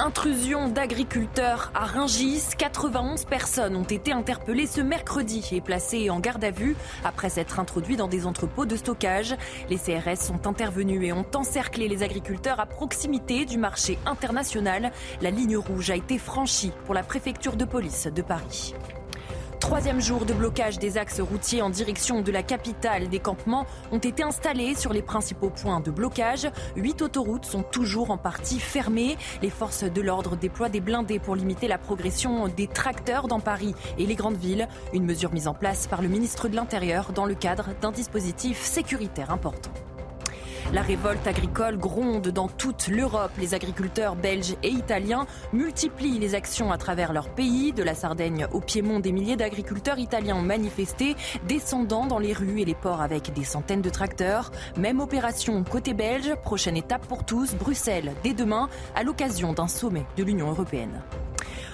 Intrusion d'agriculteurs à Ringis. 91 personnes ont été interpellées ce mercredi et placées en garde à vue après s'être introduits dans des entrepôts de stockage. Les CRS sont intervenus et ont encerclé les agriculteurs à proximité du marché international. La ligne rouge a été franchie pour la préfecture de police de Paris. Troisième jour de blocage des axes routiers en direction de la capitale. Des campements ont été installés sur les principaux points de blocage. Huit autoroutes sont toujours en partie fermées. Les forces de l'ordre déploient des blindés pour limiter la progression des tracteurs dans Paris et les grandes villes. Une mesure mise en place par le ministre de l'Intérieur dans le cadre d'un dispositif sécuritaire important. La révolte agricole gronde dans toute l'Europe. Les agriculteurs belges et italiens multiplient les actions à travers leur pays. De la Sardaigne au Piémont, des milliers d'agriculteurs italiens ont manifesté, descendant dans les rues et les ports avec des centaines de tracteurs. Même opération côté belge. Prochaine étape pour tous, Bruxelles, dès demain, à l'occasion d'un sommet de l'Union européenne.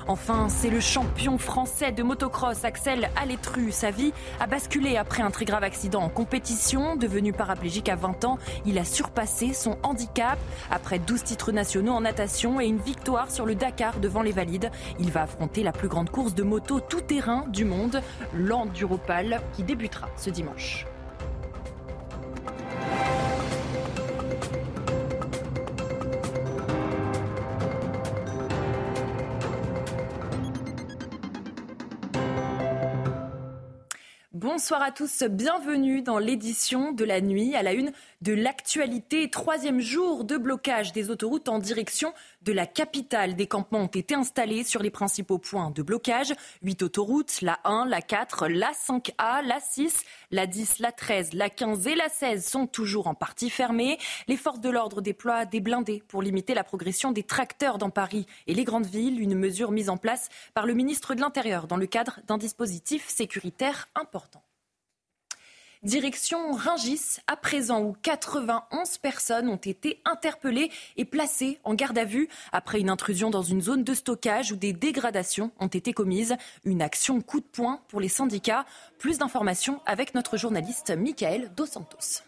Enfin, c'est le champion français de motocross, Axel Alétru. Sa vie a basculé après un très grave accident en compétition. Devenu paraplégique à 20 ans, il a surpassé son handicap. Après 12 titres nationaux en natation et une victoire sur le Dakar devant les valides, il va affronter la plus grande course de moto tout-terrain du monde, l'Enduropal, qui débutera ce dimanche. Bonsoir à tous, bienvenue dans l'édition de la nuit à la une de l'actualité. Troisième jour de blocage des autoroutes en direction de la capitale. Des campements ont été installés sur les principaux points de blocage. Huit autoroutes, la 1, la 4, la 5A, la 6, la 10, la 13, la 15 et la 16 sont toujours en partie fermées. Les forces de l'ordre déploient des blindés pour limiter la progression des tracteurs dans Paris et les grandes villes, une mesure mise en place par le ministre de l'Intérieur dans le cadre d'un dispositif sécuritaire important. Direction Ringis, à présent, où 91 personnes ont été interpellées et placées en garde à vue après une intrusion dans une zone de stockage où des dégradations ont été commises. Une action coup de poing pour les syndicats. Plus d'informations avec notre journaliste Michael Dos Santos.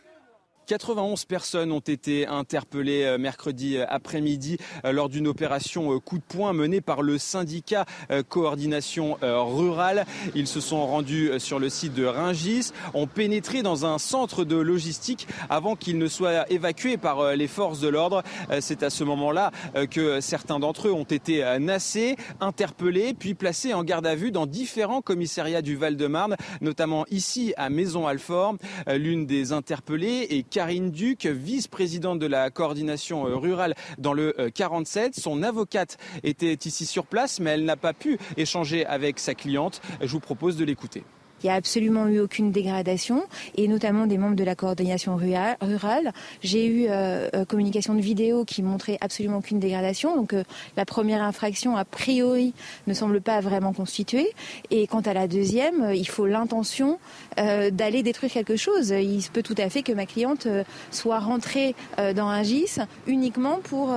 91 personnes ont été interpellées euh, mercredi euh, après-midi euh, lors d'une opération coup de poing menée par le syndicat coordination rurale. Ils se sont rendus sur le site de Ringis, ont pénétré dans un centre de logistique avant qu'ils ne soient évacués par les forces de l'ordre. C'est à ce moment-là que certains d'entre eux ont été nassés, interpellés, puis placés en garde à vue dans différents commissariats du Val-de-Marne, notamment ici à Maison-Alfort. L'une des interpellées est Karine Duc, vice-présidente de la coordination euh, rurale dans le 47. Euh, Son avocate était ici sur place, mais elle n'a pas pu échanger avec sa cliente. Je vous propose de l'écouter. Il n'y a absolument eu aucune dégradation, et notamment des membres de la coordination rurale. J'ai eu euh, euh, communication de vidéo qui montrait absolument aucune dégradation. Donc euh, la première infraction, a priori, ne semble pas vraiment constituée. Et quant à la deuxième, il faut l'intention d'aller détruire quelque chose. Il se peut tout à fait que ma cliente soit rentrée dans un GIS uniquement pour,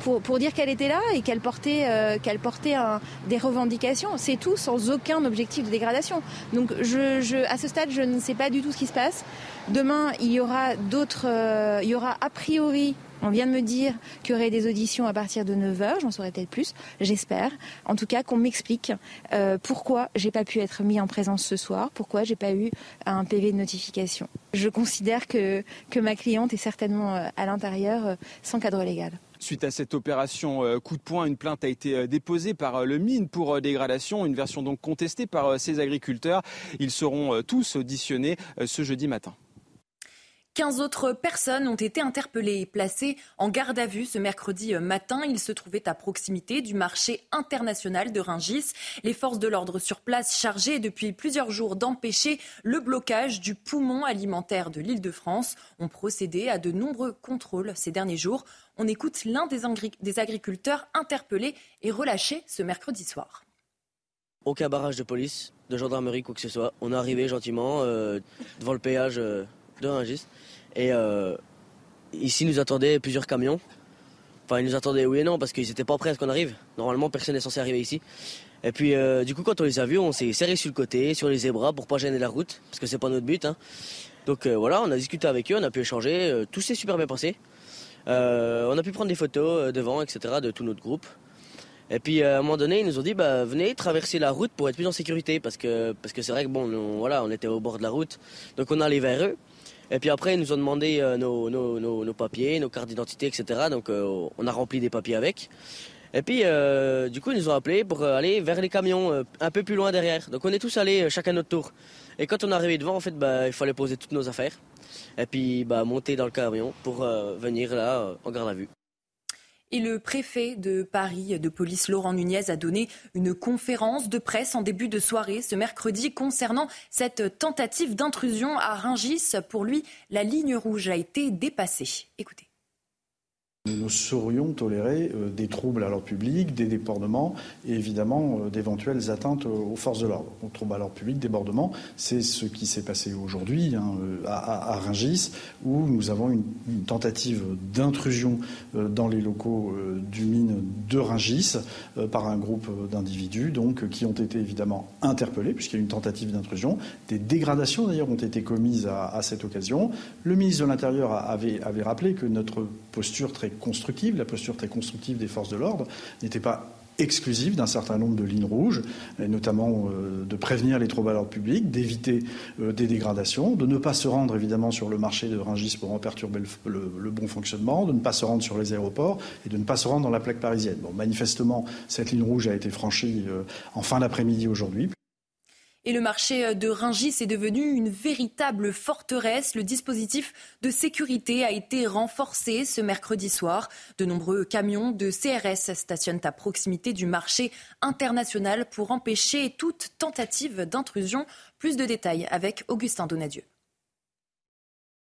pour, pour dire qu'elle était là et qu'elle portait, qu'elle portait un, des revendications. C'est tout, sans aucun objectif de dégradation. Donc à ce stade, je ne sais pas du tout ce qui se passe. Demain, il y aura d'autres, euh, il y aura a priori on vient de me dire qu'il y aurait des auditions à partir de 9h, j'en saurai peut-être plus, j'espère. En tout cas, qu'on m'explique euh, pourquoi j'ai pas pu être mis en présence ce soir, pourquoi j'ai pas eu un PV de notification. Je considère que, que ma cliente est certainement euh, à l'intérieur sans cadre légal. Suite à cette opération euh, coup de poing, une plainte a été euh, déposée par euh, le mine pour dégradation, une version donc contestée par ces agriculteurs. Ils seront tous auditionnés ce jeudi matin. 15 autres personnes ont été interpellées et placées en garde à vue ce mercredi matin. Ils se trouvaient à proximité du marché international de Ringis. Les forces de l'ordre sur place chargées depuis plusieurs jours d'empêcher le blocage du poumon alimentaire de l'île de France ont procédé à de nombreux contrôles ces derniers jours. On écoute l'un des, agriculteurs interpellés et relâchés ce mercredi soir. Aucun barrage de police, de gendarmerie, quoi que ce soit. On est arrivé gentiment euh, devant le péage euh, de Ringis. Et euh, ici, nous attendaient plusieurs camions. Enfin, ils nous attendaient oui et non, parce qu'ils n'étaient pas prêts à ce qu'on arrive. Normalement, personne n'est censé arriver ici. Et puis, euh, du coup, quand on les a vus, on s'est serré sur le côté, sur les zébras, pour pas gêner la route, parce que c'est pas notre but. Hein. Donc euh, voilà, on a discuté avec eux, on a pu échanger, tout s'est super bien passé. on a pu prendre des photos devant, etc., de tout notre groupe. Et puis à un moment donné, ils nous ont dit bah, venez traverser la route pour être plus en sécurité parce que parce que c'est vrai que bon, voilà, on était au bord de la route, donc on allait vers eux. Et puis après, ils nous ont demandé euh, nos, nos, nos, papiers, nos cartes d'identité, etc. Donc euh, on a rempli des papiers avec. Et puis euh, du coup, ils nous ont appelés pour aller vers les camions un peu plus loin derrière. Donc on est tous allés chacun notre tour. Et quand on est arrivé devant, en fait, bah, il fallait poser toutes nos affaires et puis bah, monter dans le camion pour venir là en garde à vue. Et le préfet de Paris de police Laurent Nunez a donné une conférence de presse en début de soirée ce mercredi concernant cette tentative d'intrusion à Ringis. Pour lui, la ligne rouge a été dépassée. Écoutez. Nous saurions tolérer euh, des troubles à l'ordre public, des débordements et évidemment euh, d'éventuelles atteintes aux forces de l'ordre. Troubles à l'ordre public, débordements, c'est ce qui s'est passé aujourd'hui hein, euh, à, à, Ringis, où nous avons une, tentative d'intrusion dans les locaux du mine de Ringis par un groupe d'individus donc qui ont été évidemment interpellés puisqu'il y a une tentative d'intrusion. Des dégradations d'ailleurs ont été commises à, à, cette occasion. Le ministre de l'Intérieur avait, avait rappelé que notre posture très constructive, la posture très constructive des forces de l'ordre n'était pas exclusive d'un certain nombre de lignes rouges, notamment euh, de prévenir les troubles à l'ordre public, d'éviter euh, des dégradations, de ne pas se rendre évidemment sur le marché de Rungis pour en perturber le, bon fonctionnement, de ne pas se rendre sur les aéroports et de ne pas se rendre dans la plaque parisienne. Bon, manifestement, cette ligne rouge a été franchie euh, en fin d'après-midi aujourd'hui. Et le marché de Ringis est devenu une véritable forteresse. Le dispositif de sécurité a été renforcé ce mercredi soir. De nombreux camions de CRS stationnent à proximité du marché international pour empêcher toute tentative d'intrusion. Plus de détails avec Augustin Donadieu.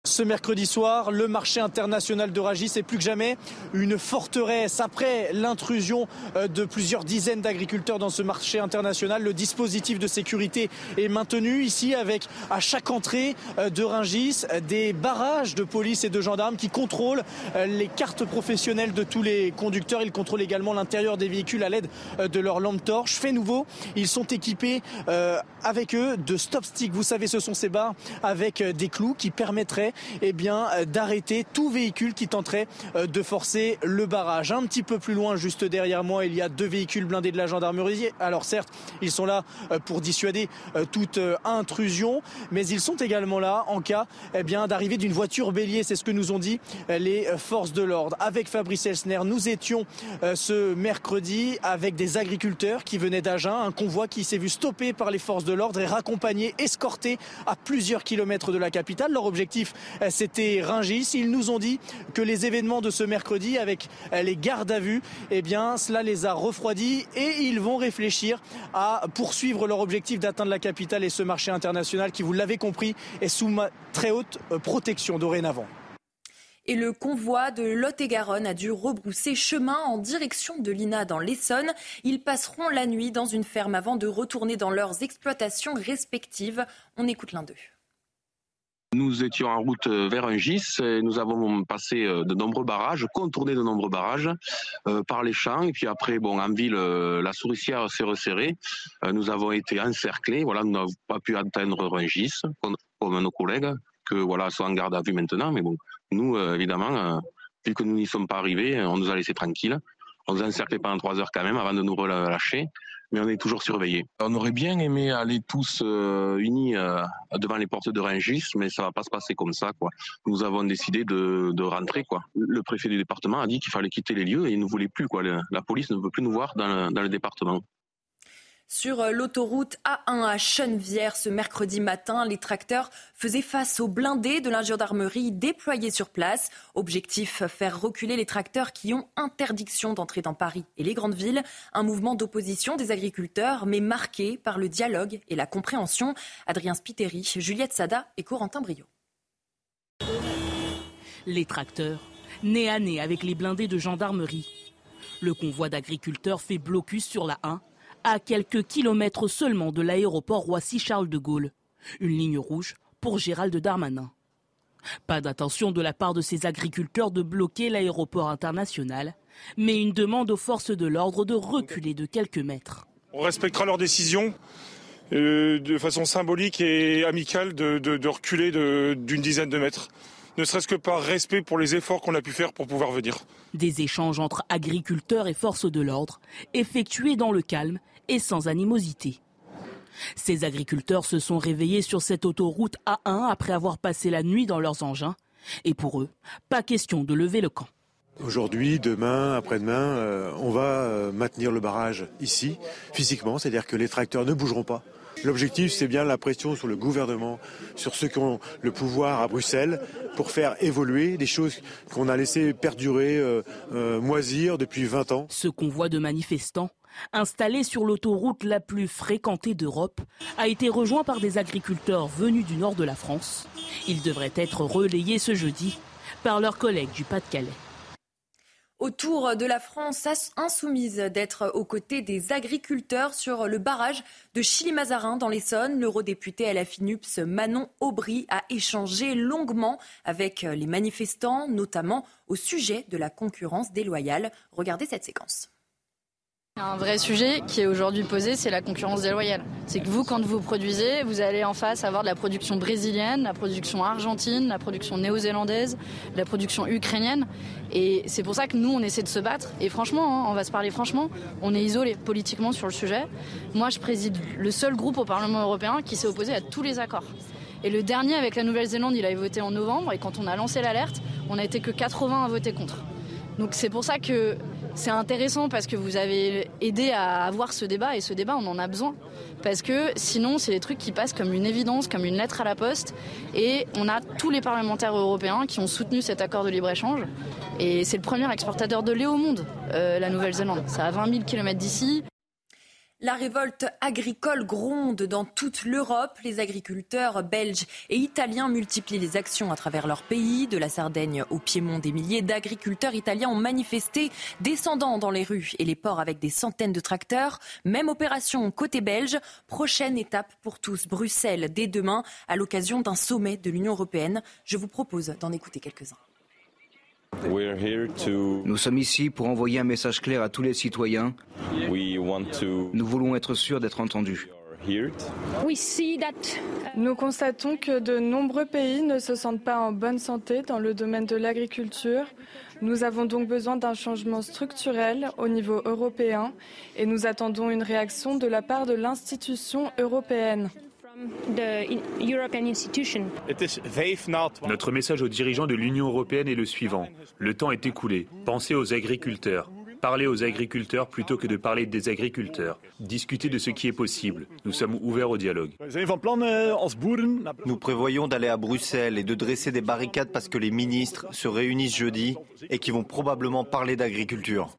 Ce mercredi soir, le marché international de Ragis est plus que jamais une forteresse. Après l'intrusion euh, de plusieurs dizaines d'agriculteurs dans ce marché international, le dispositif de sécurité est maintenu ici avec à chaque entrée euh, de Rungis des barrages de police et de gendarmes qui contrôlent euh, les cartes professionnelles de tous les conducteurs. Ils contrôlent également l'intérieur des véhicules à l'aide de leurs lampes torches. Fait nouveau, ils sont équipés avec eux de stop sticks. Vous savez, ce sont ces barres avec des clous qui permettraient eh bien, euh, d'arrêter tout véhicule qui tenterait euh, de forcer le barrage. Un petit peu plus loin, juste derrière moi, il y a deux véhicules blindés de la gendarmerie. Alors certes, ils sont là euh, pour dissuader toute intrusion, mais ils sont également là en cas eh bien, d'arrivée d'une voiture bélier. C'est ce que nous ont dit les forces de l'ordre. Avec Fabrice Elsner, nous étions ce mercredi avec des agriculteurs qui venaient d'Agen, un convoi qui s'est vu stoppé par les forces de l'ordre et raccompagné, escorté à plusieurs kilomètres de la capitale. Leur objectif euh, c'était Ringis. Ils nous ont dit que les événements de ce mercredi avec euh, les gardes à vue, eh bien, cela les a refroidis et ils vont réfléchir à poursuivre leur objectif d'atteindre la capitale et ce marché international qui, vous l'avez compris, est sous ma très haute euh, protection dorénavant et le convoi de Lot-et-Garonne a dû rebrousser chemin en direction de l'INA dans l'Essonne. Ils passeront la nuit dans une ferme avant de retourner dans leurs exploitations respectives. On écoute l'un d'eux. Nous étions en route euh, vers un gis et nous avons passé euh, de nombreux barrages, contourné de nombreux barrages euh, par les champs. Et puis après, bon, en ville, la souricière s'est resserrée. nous avons été encerclés. Voilà, nous n'avons pas pu atteindre un gis comme, nos collègues, que voilà, sont en garde à vue maintenant. Mais bon, nous, évidemment, vu que nous n'y sommes pas arrivés, on nous a laissés tranquilles. On nous a encerclés pendant trois heures quand même avant de nous relâcher mais on est toujours surveillé. On aurait bien aimé aller tous euh, unis euh, devant les portes de Rungis, mais ça va pas se passer comme ça. Quoi. Nous avons décidé de, de rentrer. Quoi. Le préfet du département a dit qu'il fallait quitter les lieux et il ne voulait plus. Quoi. La police ne veut plus nous voir dans dans le département. Sur euh, l'autoroute A1 à Chenevière ce mercredi matin, les tracteurs faisaient face aux blindés de la gendarmerie déployés sur place. Objectif, faire reculer les tracteurs qui ont interdiction d'entrer dans Paris et les grandes villes. Un mouvement d'opposition des agriculteurs, mais marqué par le dialogue et la compréhension. Adrien Spiteri, Juliette Sada et Corentin Brio. Les tracteurs, nez à nez avec les blindés de gendarmerie. Le convoi d'agriculteurs fait blocus sur la 1 à quelques kilomètres seulement de l'aéroport Roissy-Charles de Gaulle. Une ligne rouge pour Gérald Darmanin. Pas d'intention de la part de ces agriculteurs de bloquer l'aéroport international, mais une demande aux forces de l'ordre de reculer de quelques mètres. On respectera leurs décisions euh, de façon symbolique et amicale de, reculer d'une dizaine de mètres. Ne serait-ce que par respect pour les efforts qu'on a pu faire pour pouvoir venir. Des échanges entre agriculteurs et forces de l'ordre, effectués dans le calme et sans animosité. Ces agriculteurs se sont réveillés sur cette autoroute A1 après avoir passé la nuit dans leurs engins. Et pour eux, pas question de lever le camp. Aujourd'hui, demain, après-demain, euh, on va euh, maintenir le barrage ici, physiquement, c'est-à-dire que les tracteurs ne bougeront pas. L'objectif, c'est bien la pression sur le gouvernement, sur ceux qui ont le pouvoir à Bruxelles, pour faire évoluer des choses qu'on a laissé perdurer, euh, moisir depuis 20 ans. Ce convoi de manifestants, installé sur l'autoroute la plus fréquentée d'Europe, a été rejoint par des agriculteurs venus du nord de la France. Il devrait être relayé ce jeudi par leurs collègues du Pas-de-Calais autour de la France insoumise d'être aux côtés des agriculteurs sur le barrage de Chili-Mazarin dans l'Essonne. L'eurodéputé à la FINUPS Manon Aubry a échangé longuement avec les manifestants, notamment au sujet de la concurrence déloyale. Regardez cette séquence. Un vrai sujet qui est aujourd'hui posé, c'est la concurrence déloyale. C'est que vous, quand vous produisez, vous allez en face avoir de la production brésilienne, la production argentine, la production néo-zélandaise, la production ukrainienne. Et c'est pour ça que nous, on essaie de se battre. Et franchement, hein, on va se parler franchement, on est isolé politiquement sur le sujet. Moi, je préside le seul groupe au Parlement européen qui s'est opposé à tous les accords. Et le dernier avec la Nouvelle-Zélande, il a voté en novembre. Et quand on a lancé l'alerte, on n'a été que 80 à voter contre. Donc c'est pour ça que c'est intéressant parce que vous avez aidé à avoir ce débat et ce débat on en a besoin parce que sinon c'est des trucs qui passent comme une évidence, comme une lettre à la poste et on a tous les parlementaires européens qui ont soutenu cet accord de libre-échange et c'est le premier exportateur de lait au monde, euh, la Nouvelle-Zélande. Ça a 20 000 km d'ici. La révolte agricole gronde dans toute l'Europe. Les agriculteurs belges et italiens multiplient les actions à travers leur pays. De la Sardaigne au Piémont, des milliers d'agriculteurs italiens ont manifesté, descendant dans les rues et les ports avec des centaines de tracteurs. Même opération côté belge. Prochaine étape pour tous, Bruxelles, dès demain, à l'occasion d'un sommet de l'Union européenne. Je vous propose d'en écouter quelques-uns. Nous sommes ici pour envoyer un message clair à tous les citoyens. Nous voulons être sûrs d'être entendus. Nous constatons que de nombreux pays ne se sentent pas en bonne santé dans le domaine de l'agriculture. Nous avons donc besoin d'un changement structurel au niveau européen et nous attendons une réaction de la part de l'institution européenne. Notre message aux dirigeants de l'Union européenne est le suivant. Le temps est écoulé. Pensez aux agriculteurs. Parlez aux agriculteurs plutôt que de parler des agriculteurs. Discutez de ce qui est possible. Nous sommes ouverts au dialogue. Nous prévoyons d'aller à Bruxelles et de dresser des barricades parce que les ministres se réunissent jeudi et qui vont probablement parler d'agriculture.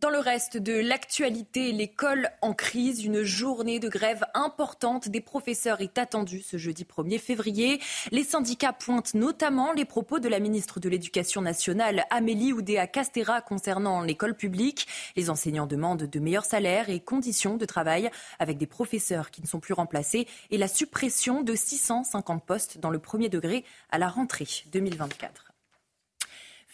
Dans le reste de l'actualité, l'école en crise, une journée de grève importante des professeurs est attendue ce jeudi 1er février. Les syndicats pointent notamment les propos de la ministre de l'Éducation nationale, Amélie Oudéa-Castera, concernant l'école publique. Les enseignants demandent de meilleurs salaires et conditions de travail avec des professeurs qui ne sont plus remplacés et la suppression de 650 postes dans le premier degré à la rentrée 2024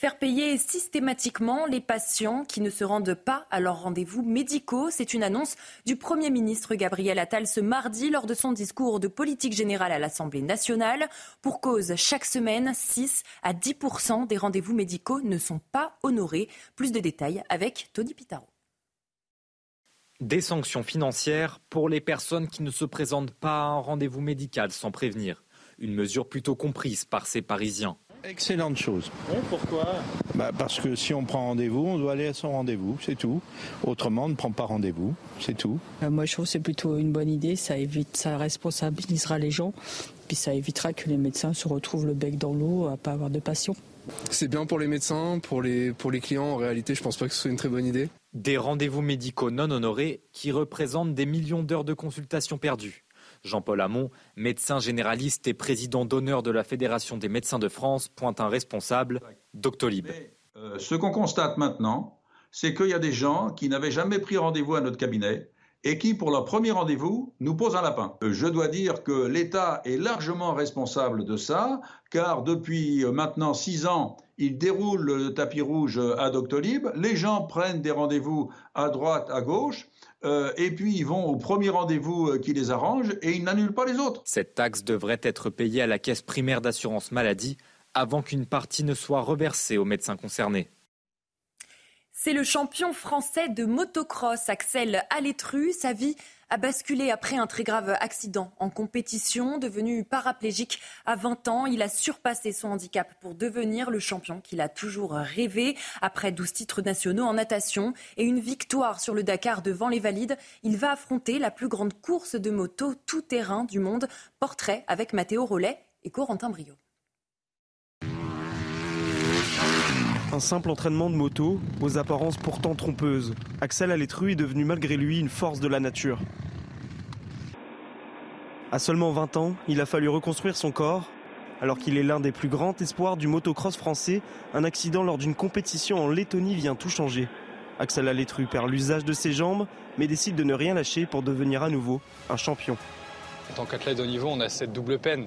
faire payer systématiquement les patients qui ne se rendent pas à leurs rendez-vous médicaux. C'est une annonce du Premier ministre Gabriel Attal ce mardi lors de son discours de politique générale à l'Assemblée nationale. Pour cause, chaque semaine, 6 à 10% des rendez-vous médicaux ne sont pas honorés. Plus de détails avec Tony Pitaro. Des sanctions financières pour les personnes qui ne se présentent pas à un rendez-vous médical sans prévenir. Une mesure plutôt comprise par ces Parisiens. Excellente chose. pourquoi? Bah Parce que si on prend rendez-vous, on doit aller à son rendez-vous, c'est tout. Autrement, on ne prend pas rendez-vous, c'est tout. Euh, moi, je trouve que c'est plutôt une bonne idée. Ça évite, ça responsabilisera les gens, puis ça évitera que les médecins se retrouvent le bec dans l'eau à pas avoir de patients. C'est bien pour les médecins, pour les, pour les clients. En réalité, je pense pas que ce soit une très bonne idée. Des rendez-vous médicaux non honorés qui représentent des millions d'heures de consultation perdues. Jean-Paul Hamon, médecin généraliste et président d'honneur de la Fédération des médecins de France, pointe un responsable, Doctolib. Euh, ce qu'on constate maintenant, c'est qu'il y a des gens qui n'avaient jamais pris rendez-vous à notre cabinet et qui, pour leur premier rendez-vous, nous posent un lapin. Euh, je dois dire que l'État est largement responsable de ça, car depuis euh, maintenant six ans, ils déroulent le tapis rouge à Doctolib, les gens prennent des rendez-vous à droite, à gauche, euh, et puis ils vont au premier rendez-vous euh, qui les arrange et ils n'annulent pas les autres. Cette taxe devrait être payée à la caisse primaire d'assurance maladie avant qu'une partie ne soit reversée aux médecins concernés. C'est le champion français de motocross, Axel Alétru. Sa vie a basculé après un très grave accident en compétition. Devenu paraplégique à 20 ans, il a surpassé son handicap pour devenir le champion qu'il a toujours rêvé. Après 12 titres nationaux en natation et une victoire sur le Dakar devant les valides, il va affronter la plus grande course de moto tout-terrain du monde. Portrait avec Mathéo Rollet et Corentin Brio. Un simple entraînement de moto, aux apparences pourtant trompeuses. Axel Alétru est devenu malgré lui une force de la nature. À seulement 20 ans, il a fallu reconstruire son corps. Alors qu'il est l'un des plus grands espoirs du motocross français, un accident lors d'une compétition en Lettonie vient tout changer. Axel Alétru perd l'usage de ses jambes, mais décide de ne rien lâcher pour devenir à nouveau un champion. En tant qu'athlète de niveau, on a cette double peine.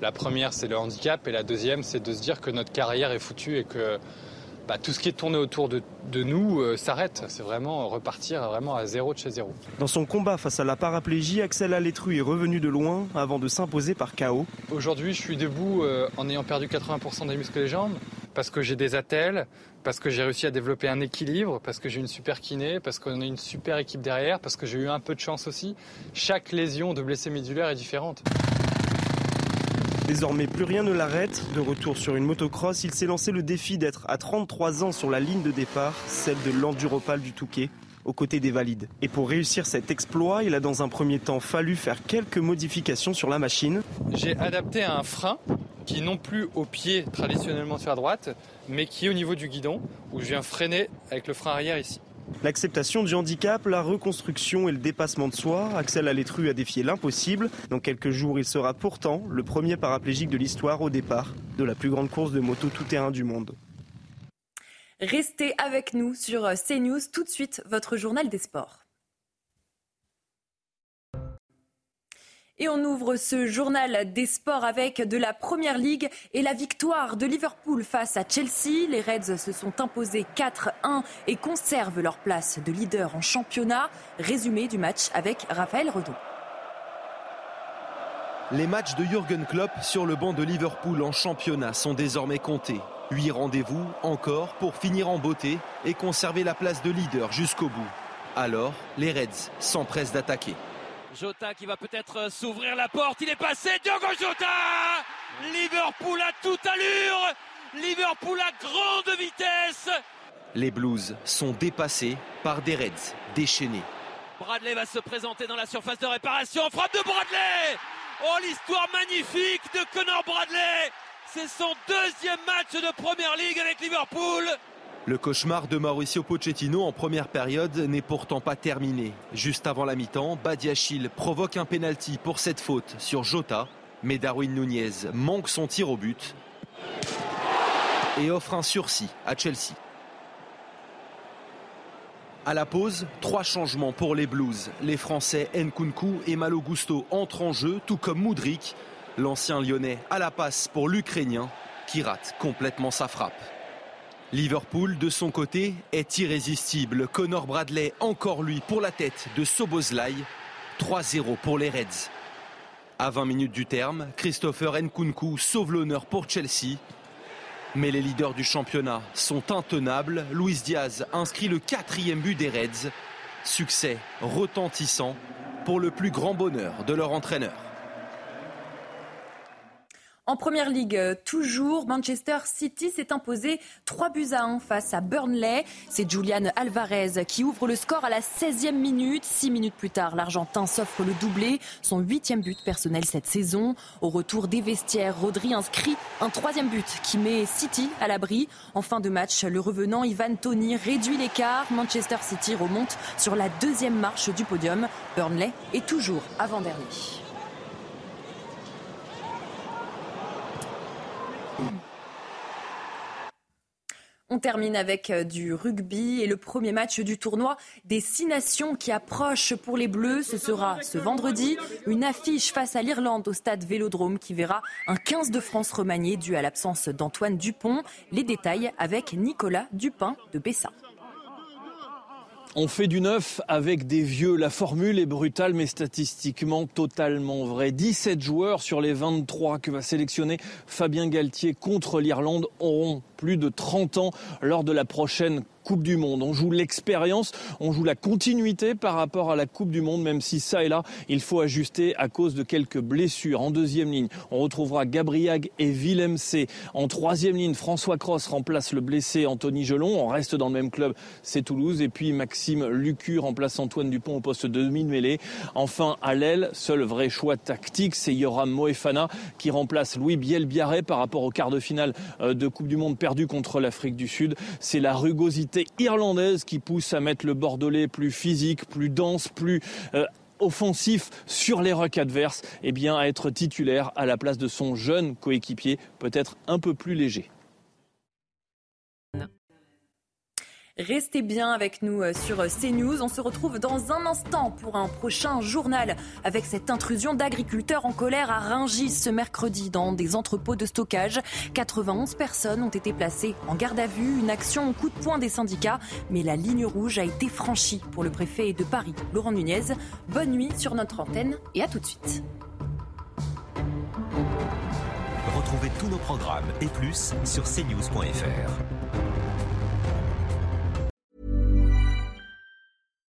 La première, c'est le handicap, et la deuxième, c'est de se dire que notre carrière est foutue et que bah, tout ce qui est tourné autour de, nous euh, s'arrête. C'est vraiment repartir vraiment à zéro de chez zéro. Dans son combat face à la paraplégie, Axel Alétru est revenu de loin avant de s'imposer par KO. Aujourd'hui, je suis debout euh, en ayant perdu 80% des muscles des jambes parce que j'ai des attelles, parce que j'ai réussi à développer un équilibre, parce que j'ai une super kiné, parce qu'on a une super équipe derrière, parce que j'ai eu un peu de chance aussi. Chaque lésion de blessé médulaire est différente. Désormais, plus rien ne l'arrête. De retour sur une motocross, il s'est lancé le défi d'être à 33 ans sur la ligne de départ, celle de l'Enduropal du Touquet, aux côtés des valides. Et pour réussir cet exploit, il a dans un premier temps fallu faire quelques modifications sur la machine. J'ai adapté un frein qui non plus au pied traditionnellement sur la droite, mais qui est au niveau du guidon, où je viens freiner avec le frein arrière ici. L'acceptation du handicap, la reconstruction et le dépassement de soi, Axel Alétru a défié l'impossible. Dans quelques jours, il sera pourtant le premier paraplégique de l'histoire au départ de la plus grande course de moto tout-terrain du monde. Restez avec nous sur CNews. Tout de suite, votre journal des sports. Et on ouvre ce journal des sports avec de la Première Ligue et la victoire de Liverpool face à Chelsea. Les Reds se sont imposés 4-1 et conservent leur place de leader en championnat. Résumé du match avec Raphaël Redon. Les matchs de Jürgen Klopp sur le banc de Liverpool en championnat sont désormais comptés. Huit rendez-vous encore pour finir en beauté et conserver la place de leader jusqu'au bout. Alors, les Reds s'empressent d'attaquer. Jota qui va peut-être euh, s'ouvrir la porte. Il est passé. Diogo Jota Liverpool à toute allure. Liverpool à grande vitesse. Les Blues sont dépassés par des Reds déchaînés. Bradley va se présenter dans la surface de réparation. Frappe de Bradley Oh, l'histoire magnifique de Connor Bradley C'est son deuxième match de Première Ligue avec Liverpool le cauchemar de Mauricio Pochettino en première période n'est pourtant pas terminé. Juste avant la mi-temps, Badiachil provoque un penalty pour cette faute sur Jota, mais Darwin Nunez manque son tir au but et offre un sursis à Chelsea. À la pause, trois changements pour les Blues. Les Français Nkunku et Malo Gusto entrent en jeu, tout comme Moudrik. L'ancien lyonnais à la passe pour l'Ukrainien qui rate complètement sa frappe. Liverpool, de son côté, est irrésistible. Connor Bradley, encore lui, pour la tête de Soboslai. 3-0 pour les Reds. À 20 minutes du terme, Christopher Nkunku sauve l'honneur pour Chelsea. Mais les leaders du championnat sont intenables. Luis Diaz inscrit le quatrième but des Reds. Succès retentissant pour le plus grand bonheur de leur entraîneur. En première ligue, euh, toujours, Manchester City s'est imposé 3 buts à 1 face à Burnley. C'est Julian Alvarez qui ouvre le score à la 16e minute. Six minutes plus tard, l'Argentin s'offre le doublé, son huitième but personnel cette saison. Au retour des vestiaires, Rodri inscrit un troisième but qui met City à l'abri. En fin de match, le revenant Ivan Tony réduit l'écart. Manchester City remonte sur la deuxième marche du podium. Burnley est toujours avant-dernier. On termine avec euh, du rugby et le premier match du tournoi des six nations qui approche pour les Bleus. Ce sera ce vendredi. Une affiche face à l'Irlande au stade Vélodrome qui verra un 15 de France remanié dû à l'absence d'Antoine Dupont. Les détails avec Nicolas Dupin de Bessin. On fait du neuf avec des vieux. La formule est brutale mais statistiquement totalement vraie. 17 joueurs sur les 23 que va sélectionner Fabien Galtier contre l'Irlande auront plus de 30 ans lors de la prochaine Coupe du Monde. On joue l'expérience, on joue la continuité par rapport à la Coupe du Monde, même si ça et là, il faut ajuster à cause de quelques blessures. En deuxième ligne, on retrouvera Gabriag et Willem C. En troisième ligne, François Cross remplace le blessé Anthony Gelon. On reste dans le même club, c'est Toulouse. Et puis Maxime Lucu remplace Antoine Dupont au poste de demi-mêlée. Enfin, à l'aile, seul vrai choix tactique, c'est Yoram Moefana qui remplace Louis Bielbiaré par rapport au quart de finale euh, de Coupe du Monde perdu contre l'Afrique du Sud. C'est la rugosité irlandaise qui pousse à mettre le Bordelais plus physique, plus dense, plus euh, offensif sur les rocs adverses, et eh bien à être titulaire à la place de son jeune coéquipier, peut-être un peu plus léger. Restez bien avec nous euh, sur euh, CNews. On se retrouve dans un instant pour un prochain journal avec cette intrusion d'agriculteurs en colère à Ringis ce mercredi dans des entrepôts de stockage. 91 personnes ont été placées en garde à vue, une action au coup de poing des syndicats, mais la ligne rouge a été franchie pour le préfet de Paris, Laurent Nunez. Bonne nuit sur notre antenne et à tout de suite. Retrouvez tous nos programmes et plus sur cnews.fr.